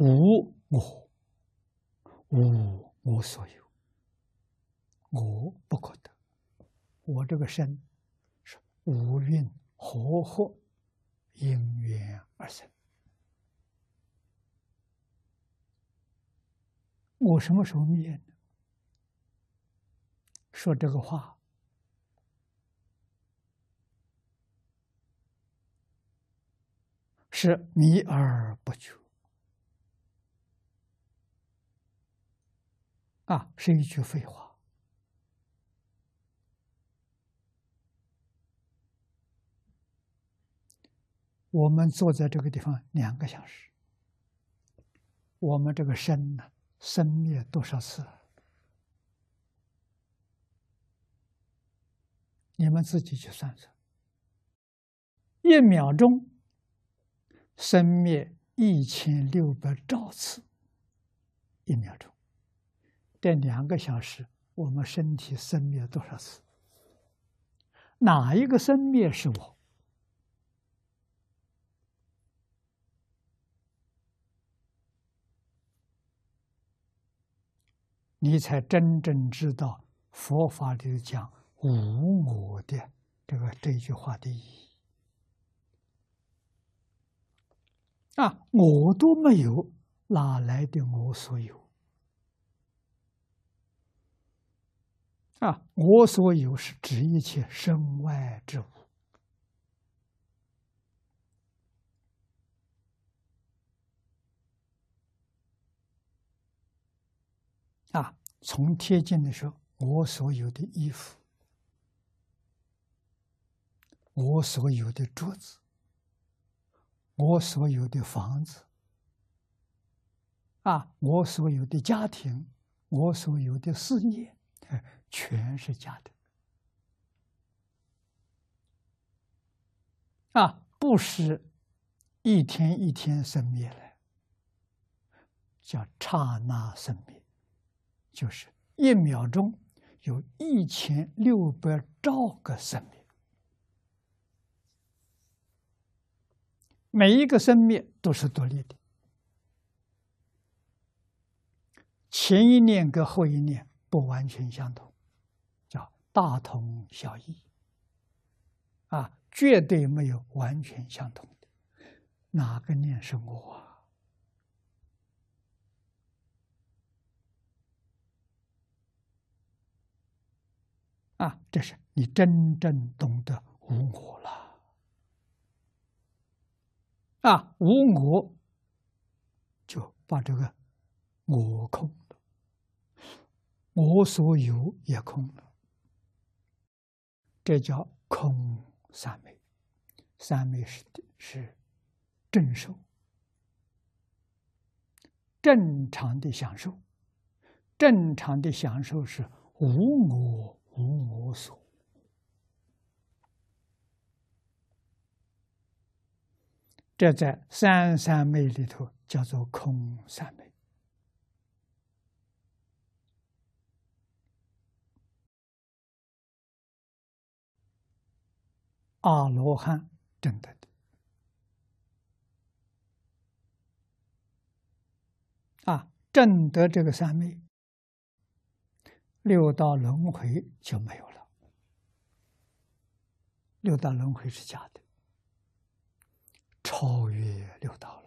无我，无我所有，我不可得。我这个身是无运和合因缘而生。我什么时候灭呢？说这个话是迷而不觉啊，是一句废话。我们坐在这个地方两个小时，我们这个身呢？生灭多少次？你们自己去算算。一秒钟生灭一千六百兆次，一秒钟。这两个小时，我们身体生灭多少次？哪一个生灭是我？你才真正知道佛法里讲无我的这个这句话的意义啊！我都没有，哪来的我所有？啊，我所有是指一切身外之物啊。从贴近的时候，我所有的衣服，我所有的桌子，我所有的房子，啊，我所有的家庭，我所有的事业，全是假的，啊，不是一天一天生灭了，叫刹那生灭。就是一秒钟有一千六百兆个生命，每一个生命都是独立的，前一念跟后一念不完全相同，叫大同小异，啊，绝对没有完全相同的，哪个念是我？啊？啊，这是你真正懂得无我了。啊，无我就把这个我空，我所有也空了，这叫空三昧。三昧是的是正受，正常的享受，正常的享受是无我。无我所，这在三三昧里头叫做空三昧。阿罗汉证得的啊，证得这个三昧。六道轮回就没有了。六道轮回是假的，超越六道。